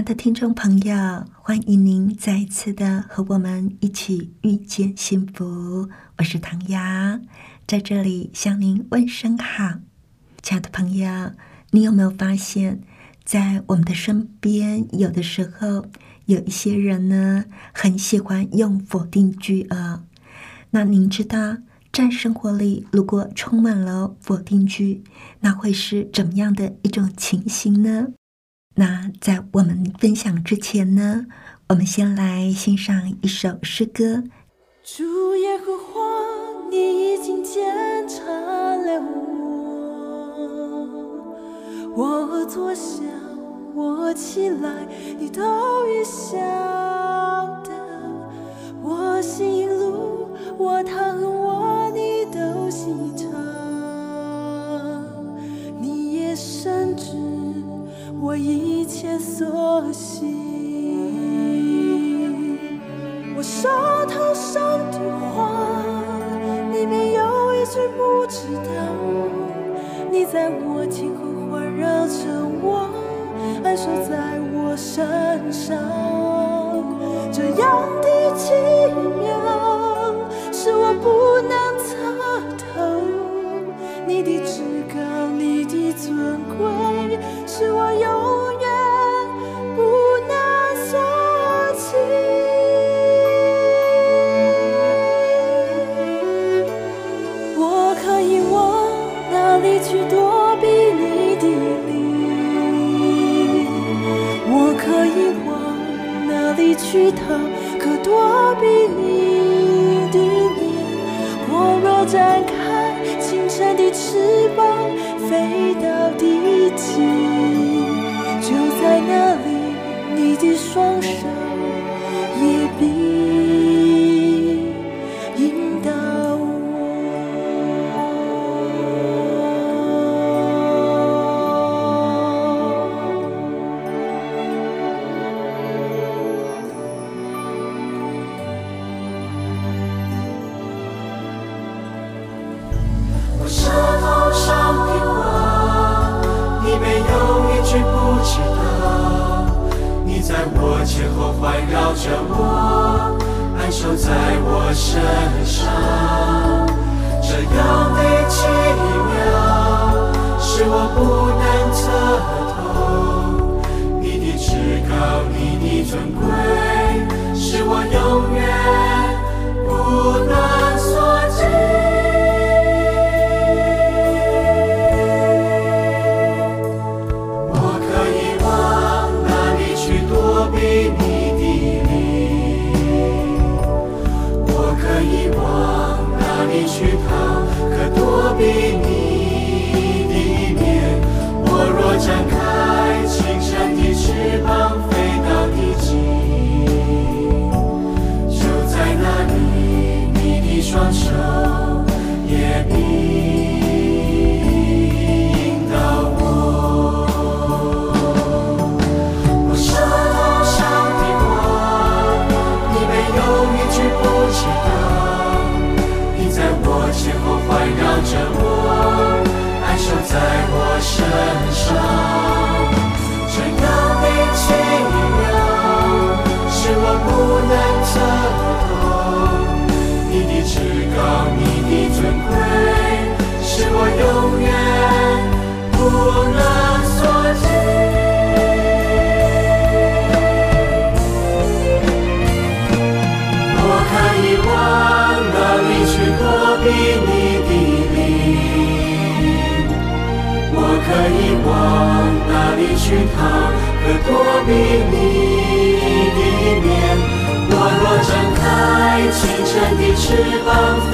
爱的听众朋友，欢迎您再次的和我们一起遇见幸福。我是唐瑶，在这里向您问声好。亲爱的朋友，你有没有发现，在我们的身边，有的时候有一些人呢，很喜欢用否定句啊？那您知道，在生活里如果充满了否定句，那会是怎么样的一种情形呢？那在我们分享之前呢，我们先来欣赏一首诗歌。主耶和华，你已经检查了我，我坐下，我起来，你都已晓得。我行路，我躺卧，你都细察，你也深知。我一切所行，我手头上的话，里面有一句不知道。你在我天后环绕着我，安守在我身上，这样的奇妙，Love.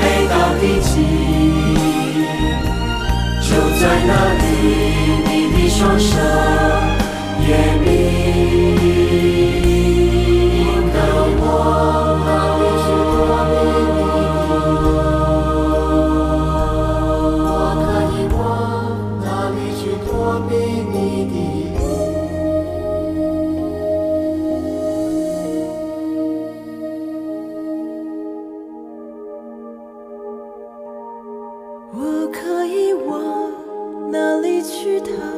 头。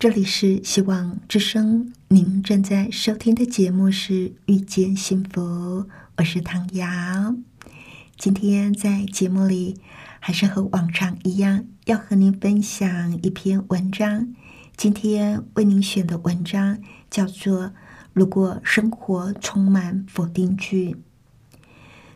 这里是希望之声，您正在收听的节目是《遇见幸福》，我是唐瑶。今天在节目里，还是和往常一样，要和您分享一篇文章。今天为您选的文章叫做《如果生活充满否定句》。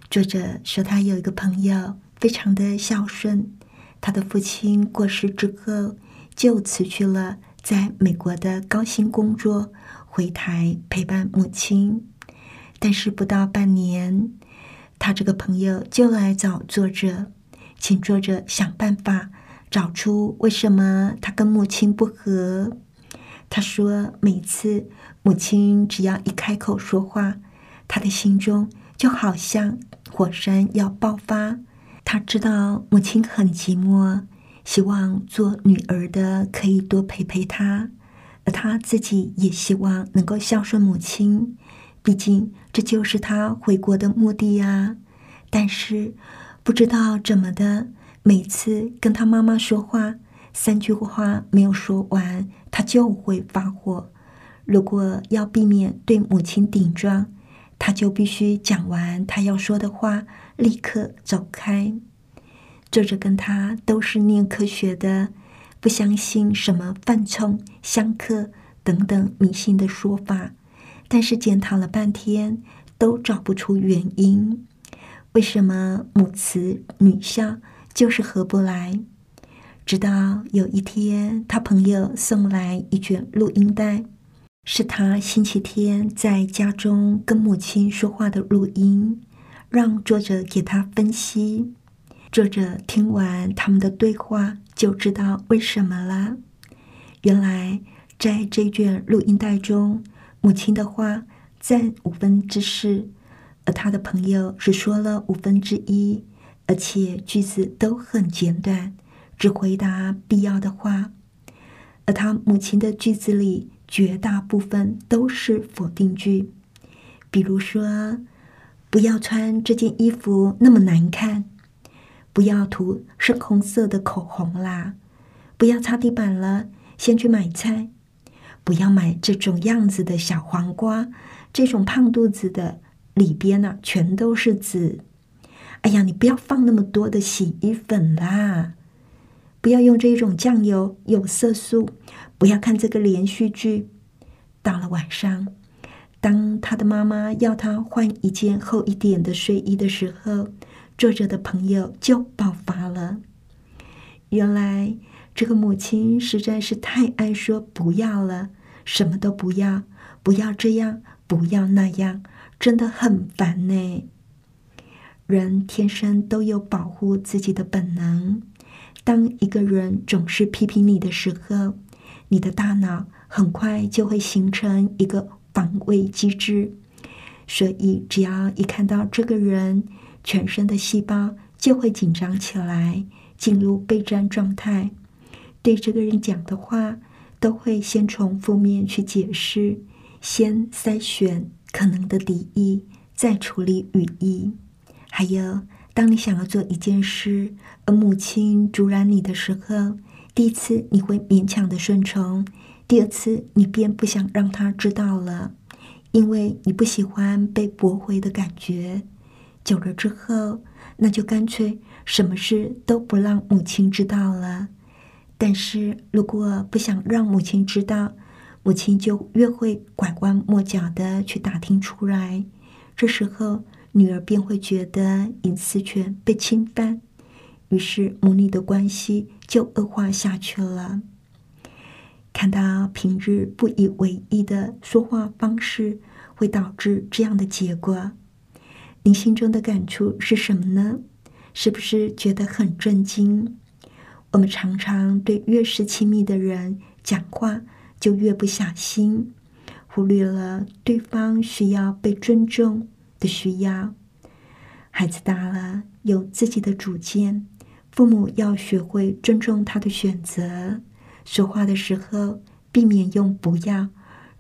作者说，他有一个朋友非常的孝顺，他的父亲过世之后，就辞去了。在美国的高薪工作，回台陪伴母亲，但是不到半年，他这个朋友就来找作者，请作者想办法找出为什么他跟母亲不和。他说，每次母亲只要一开口说话，他的心中就好像火山要爆发。他知道母亲很寂寞。希望做女儿的可以多陪陪她，而他自己也希望能够孝顺母亲，毕竟这就是他回国的目的呀。但是不知道怎么的，每次跟他妈妈说话，三句话没有说完，他就会发火。如果要避免对母亲顶撞，他就必须讲完他要说的话，立刻走开。作者跟他都是念科学的，不相信什么犯冲、相克等等迷信的说法，但是检讨了半天都找不出原因，为什么母慈女孝就是合不来？直到有一天，他朋友送来一卷录音带，是他星期天在家中跟母亲说话的录音，让作者给他分析。作者听完他们的对话，就知道为什么了。原来在这卷录音带中，母亲的话占五分之四，而他的朋友只说了五分之一，而且句子都很简短，只回答必要的话。而他母亲的句子里，绝大部分都是否定句，比如说：“不要穿这件衣服，那么难看。”不要涂深红色的口红啦！不要擦地板了，先去买菜。不要买这种样子的小黄瓜，这种胖肚子的里边呢全都是籽。哎呀，你不要放那么多的洗衣粉啦！不要用这种酱油，有色素。不要看这个连续剧。到了晚上，当他的妈妈要他换一件厚一点的睡衣的时候。作者的朋友就爆发了。原来这个母亲实在是太爱说不要了，什么都不要，不要这样，不要那样，真的很烦呢。人天生都有保护自己的本能。当一个人总是批评你的时候，你的大脑很快就会形成一个防卫机制。所以，只要一看到这个人，全身的细胞就会紧张起来，进入备战状态。对这个人讲的话，都会先从负面去解释，先筛选可能的敌意，再处理语义。还有，当你想要做一件事，而母亲阻拦你的时候，第一次你会勉强的顺从，第二次你便不想让他知道了，因为你不喜欢被驳回的感觉。久了之后，那就干脆什么事都不让母亲知道了。但是如果不想让母亲知道，母亲就越会拐弯抹角的去打听出来。这时候，女儿便会觉得隐私权被侵犯。于是母女的关系就恶化下去了。看到平日不以为意的说话方式，会导致这样的结果。您心中的感触是什么呢？是不是觉得很震惊？我们常常对越是亲密的人讲话，就越不小心，忽略了对方需要被尊重的需要。孩子大了，有自己的主见。父母要学会尊重他的选择，说话的时候避免用“不要”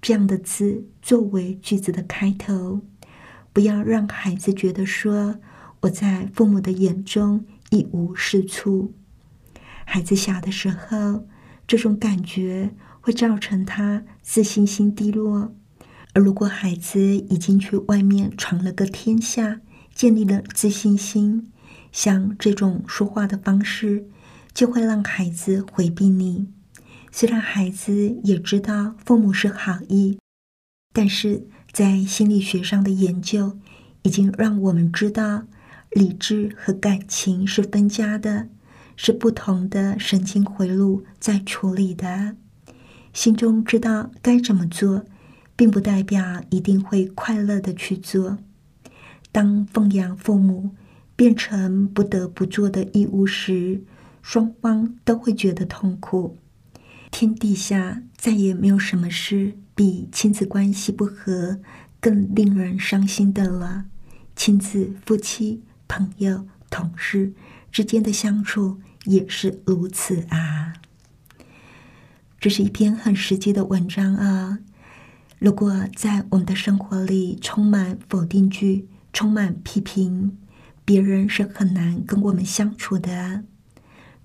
这样的字作为句子的开头，不要让孩子觉得说我在父母的眼中一无是处。孩子小的时候，这种感觉会造成他自信心低落，而如果孩子已经去外面闯了个天下，建立了自信心。像这种说话的方式，就会让孩子回避你。虽然孩子也知道父母是好意，但是在心理学上的研究已经让我们知道，理智和感情是分家的，是不同的神经回路在处理的。心中知道该怎么做，并不代表一定会快乐的去做。当奉养父母。变成不得不做的义务时，双方都会觉得痛苦。天底下再也没有什么事比亲子关系不和更令人伤心的了。亲子、夫妻、朋友、同事之间的相处也是如此啊。这是一篇很实际的文章啊。如果在我们的生活里充满否定句、充满批评，别人是很难跟我们相处的。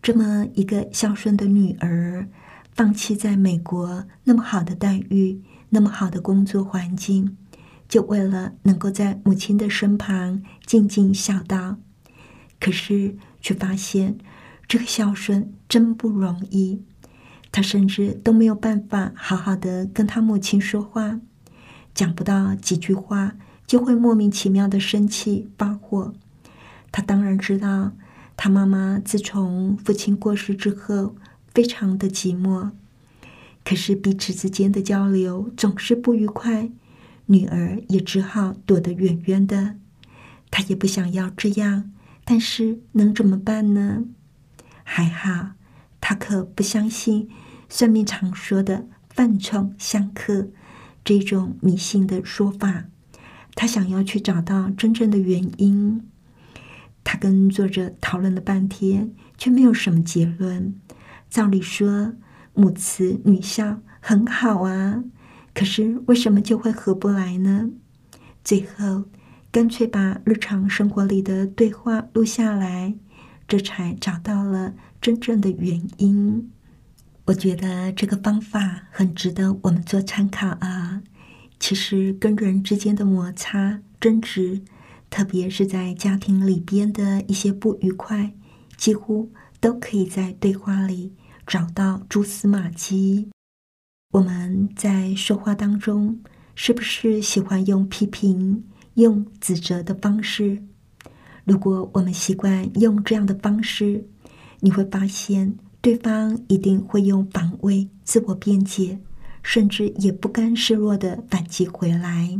这么一个孝顺的女儿，放弃在美国那么好的待遇、那么好的工作环境，就为了能够在母亲的身旁尽尽孝道。可是却发现，这个孝顺真不容易。他甚至都没有办法好好的跟他母亲说话，讲不到几句话，就会莫名其妙的生气发火。他当然知道，他妈妈自从父亲过世之后，非常的寂寞。可是彼此之间的交流总是不愉快，女儿也只好躲得远远的。她也不想要这样，但是能怎么办呢？还好，她可不相信算命常说的“犯冲相克”这种迷信的说法。她想要去找到真正的原因。她跟作者讨论了半天，却没有什么结论。照理说，母慈女孝很好啊，可是为什么就会合不来呢？最后，干脆把日常生活里的对话录下来，这才找到了真正的原因。我觉得这个方法很值得我们做参考啊。其实，跟人之间的摩擦、争执。特别是在家庭里边的一些不愉快，几乎都可以在对话里找到蛛丝马迹。我们在说话当中，是不是喜欢用批评、用指责的方式？如果我们习惯用这样的方式，你会发现对方一定会用防卫、自我辩解，甚至也不甘示弱的反击回来。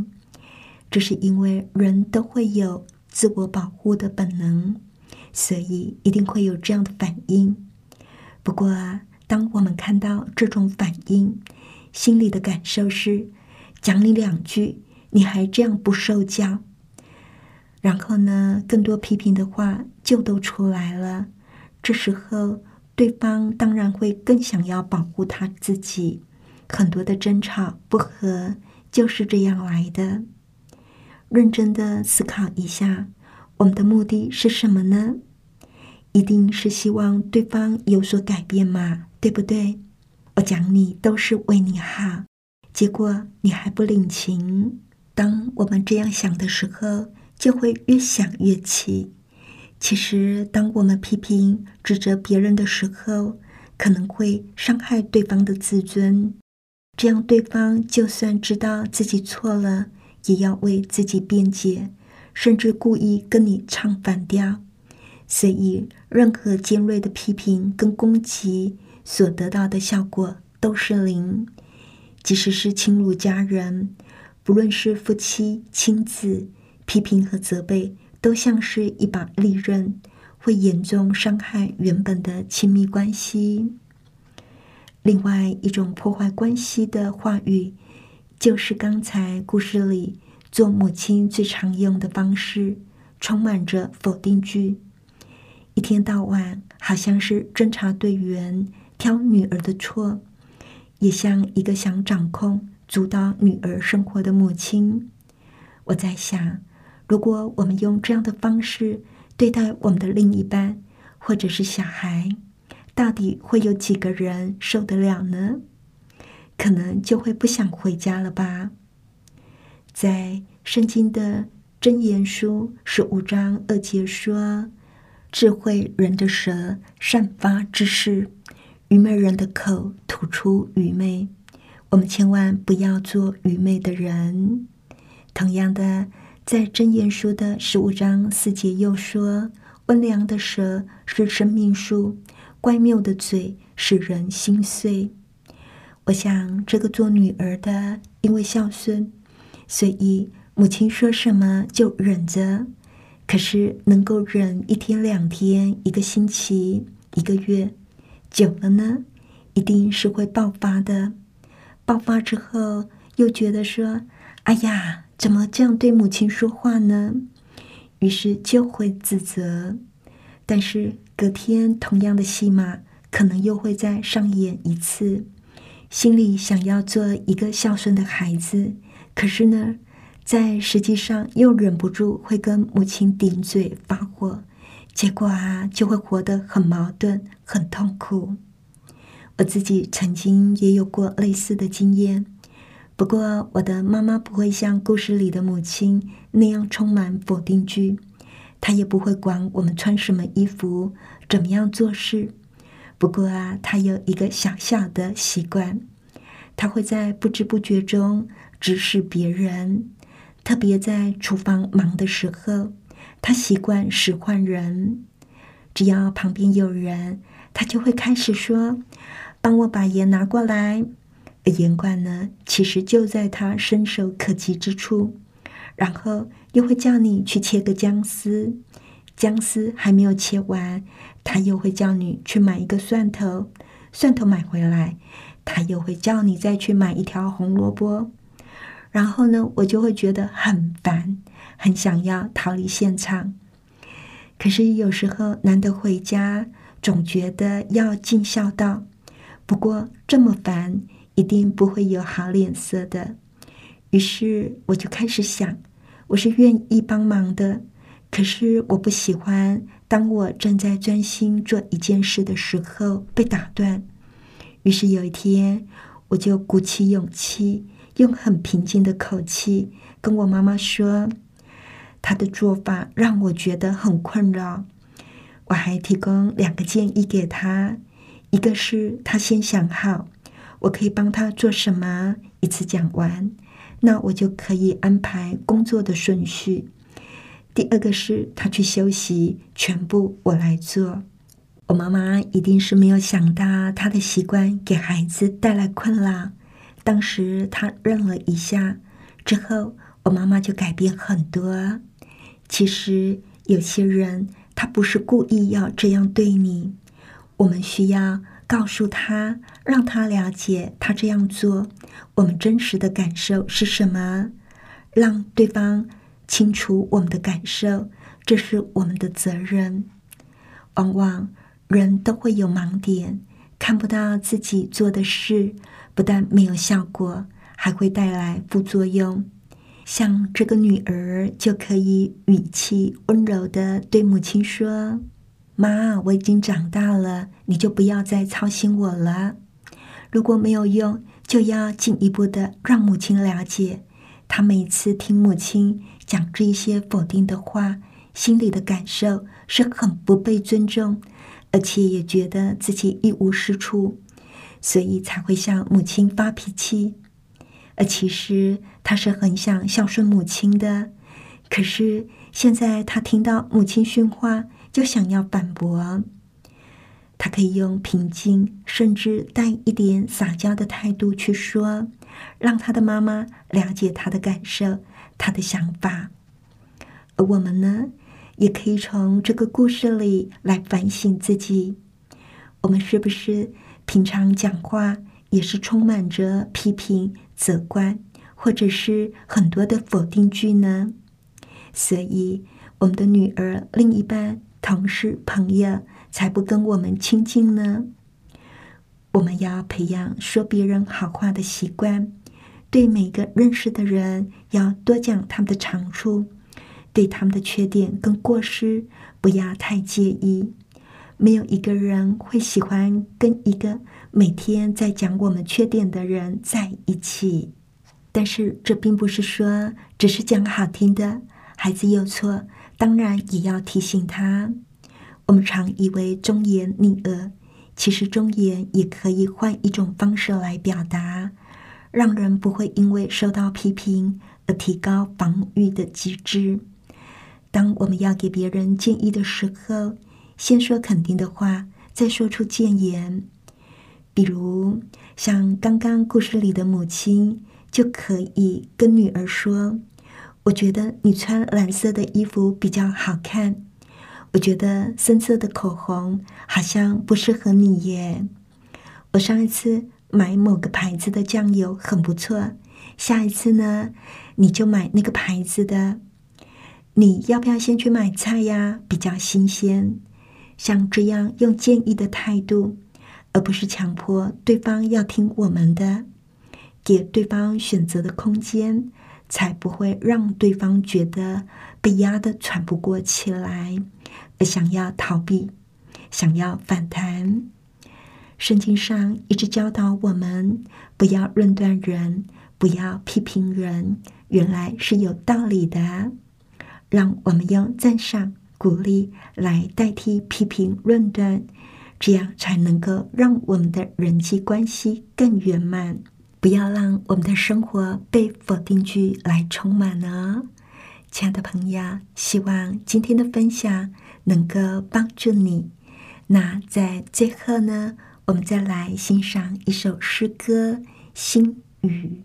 这是因为人都会有自我保护的本能，所以一定会有这样的反应。不过，当我们看到这种反应，心里的感受是：讲你两句，你还这样不受教。然后呢，更多批评的话就都出来了。这时候，对方当然会更想要保护他自己。很多的争吵不和就是这样来的。认真的思考一下，我们的目的是什么呢？一定是希望对方有所改变嘛，对不对？我讲你都是为你好，结果你还不领情。当我们这样想的时候，就会越想越气。其实，当我们批评、指责别人的时候，可能会伤害对方的自尊。这样，对方就算知道自己错了，也要为自己辩解，甚至故意跟你唱反调。所以，任何尖锐的批评跟攻击所得到的效果都是零。即使是亲如家人，不论是夫妻、亲子，批评和责备。都像是一把利刃，会严重伤害原本的亲密关系。另外一种破坏关系的话语，就是刚才故事里做母亲最常用的方式，充满着否定句，一天到晚好像是侦查队员挑女儿的错，也像一个想掌控、主导女儿生活的母亲。我在想。如果我们用这样的方式对待我们的另一半，或者是小孩，到底会有几个人受得了呢？可能就会不想回家了吧。在圣经的箴言书十五章二节说：“智慧人的舌散发知识，愚昧人的口吐出愚昧。”我们千万不要做愚昧的人。同样的。在真言书的十五章四节又说：“温良的舌是生命树，乖谬的嘴使人心碎。”我想，这个做女儿的，因为孝顺，所以母亲说什么就忍着。可是能够忍一天、两天、一个星期、一个月，久了呢，一定是会爆发的。爆发之后，又觉得说：“哎呀。”怎么这样对母亲说话呢？于是就会自责，但是隔天同样的戏码可能又会再上演一次。心里想要做一个孝顺的孩子，可是呢，在实际上又忍不住会跟母亲顶嘴发火，结果啊就会活得很矛盾、很痛苦。我自己曾经也有过类似的经验。不过，我的妈妈不会像故事里的母亲那样充满否定句，她也不会管我们穿什么衣服、怎么样做事。不过啊，她有一个小小的习惯，她会在不知不觉中指使别人，特别在厨房忙的时候，他习惯使唤人。只要旁边有人，他就会开始说：“帮我把盐拿过来。”盐罐呢，其实就在他伸手可及之处，然后又会叫你去切个姜丝，姜丝还没有切完，他又会叫你去买一个蒜头，蒜头买回来，他又会叫你再去买一条红萝卜，然后呢，我就会觉得很烦，很想要逃离现场。可是有时候难得回家，总觉得要尽孝道，不过这么烦。一定不会有好脸色的。于是我就开始想，我是愿意帮忙的，可是我不喜欢当我正在专心做一件事的时候被打断。于是有一天，我就鼓起勇气，用很平静的口气跟我妈妈说：“她的做法让我觉得很困扰。”我还提供两个建议给她，一个是她先想好。我可以帮他做什么？一次讲完，那我就可以安排工作的顺序。第二个是他去休息，全部我来做。我妈妈一定是没有想到他的习惯给孩子带来困扰。当时他愣了一下，之后我妈妈就改变很多。其实有些人他不是故意要这样对你，我们需要。告诉他，让他了解他这样做，我们真实的感受是什么，让对方清楚我们的感受，这是我们的责任。往往人都会有盲点，看不到自己做的事，不但没有效果，还会带来副作用。像这个女儿就可以语气温柔的对母亲说：“妈，我已经长大了，你就不要再操心我了。如果没有用，就要进一步的让母亲了解，她每次听母亲讲这一些否定的话，心里的感受是很不被尊重，而且也觉得自己一无是处，所以才会向母亲发脾气。而其实他是很想孝顺母亲的，可是现在他听到母亲训话。就想要反驳，他可以用平静甚至带一点撒娇的态度去说，让他的妈妈了解他的感受、他的想法。而我们呢，也可以从这个故事里来反省自己：我们是不是平常讲话也是充满着批评、责怪，或者是很多的否定句呢？所以，我们的女儿、另一半。同事、朋友才不跟我们亲近呢。我们要培养说别人好话的习惯，对每个认识的人要多讲他们的长处，对他们的缺点跟过失不要太介意。没有一个人会喜欢跟一个每天在讲我们缺点的人在一起。但是这并不是说只是讲好听的，孩子有错。当然也要提醒他。我们常以为忠言逆耳，其实忠言也可以换一种方式来表达，让人不会因为受到批评而提高防御的机制。当我们要给别人建议的时候，先说肯定的话，再说出谏言。比如像刚刚故事里的母亲，就可以跟女儿说。我觉得你穿蓝色的衣服比较好看。我觉得深色的口红好像不适合你耶。我上一次买某个牌子的酱油很不错，下一次呢，你就买那个牌子的。你要不要先去买菜呀？比较新鲜。像这样用建议的态度，而不是强迫对方要听我们的，给对方选择的空间。才不会让对方觉得被压得喘不过气来，而想要逃避，想要反弹。圣经上一直教导我们不要论断人，不要批评人，原来是有道理的。让我们用赞赏、鼓励来代替批评、论断，这样才能够让我们的人际关系更圆满。不要让我们的生活被否定句来充满哦，亲爱的朋友，希望今天的分享能够帮助你。那在最后呢，我们再来欣赏一首诗歌《心语》。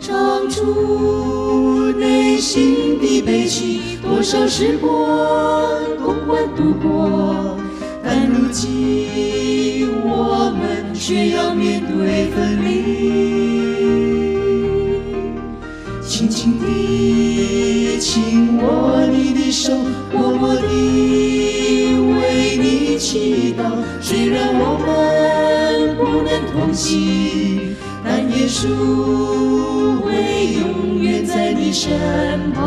唱出内心的悲戚，多少时光共欢度过，但如今我们却要面对分离。轻轻地握你的手，默默地为你祈祷。虽然我们不能同行，但耶稣身旁。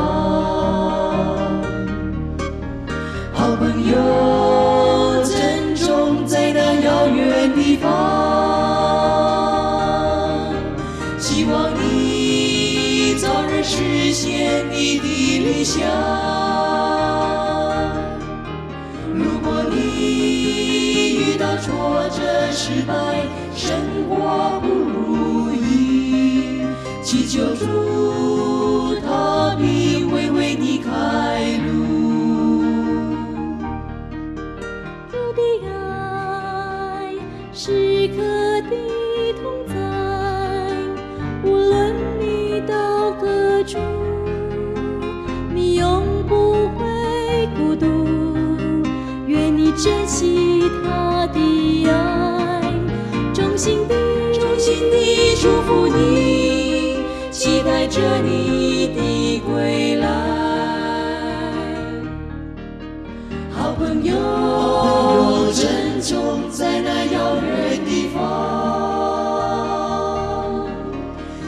好朋友，珍重在那遥远地方，希望你早日实现你的理想。如果你遇到挫折、失败，生活不如意，祈求主，祝福你期待着你的归来。好朋友珍重在那遥远地方。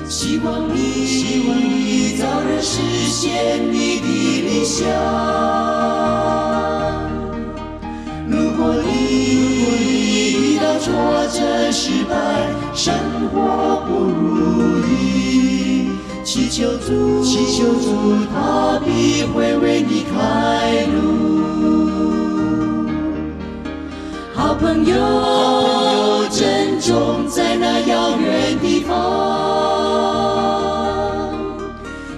希望你希望你早日实现你的理想。到挫折、失败，生活不如意，祈求主，祈求主，他必会为你开路。好朋友，珍重在那遥远地方。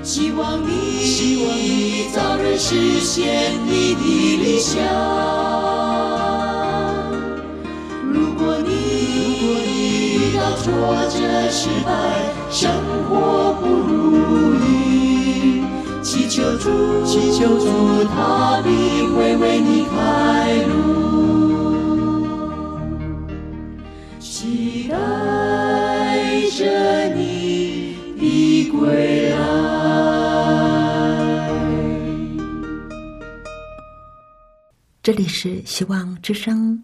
希望你，希望你早日实现你的理想。你遇到挫折、失败，生活不如意，祈求主，祈求主，他必会为你开路。期待着你的归来。这里是希望之声，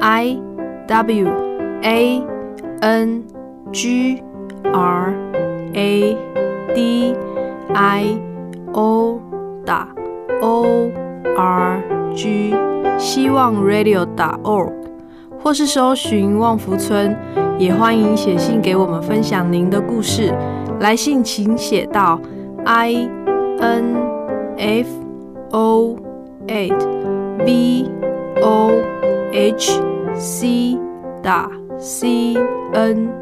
i w a n g r a d i o 打 o r g 希望 radio 打 org，或是搜寻旺福村。也欢迎写信给我们分享您的故事，来信请写到 i n f o a d v o h c 打 c n。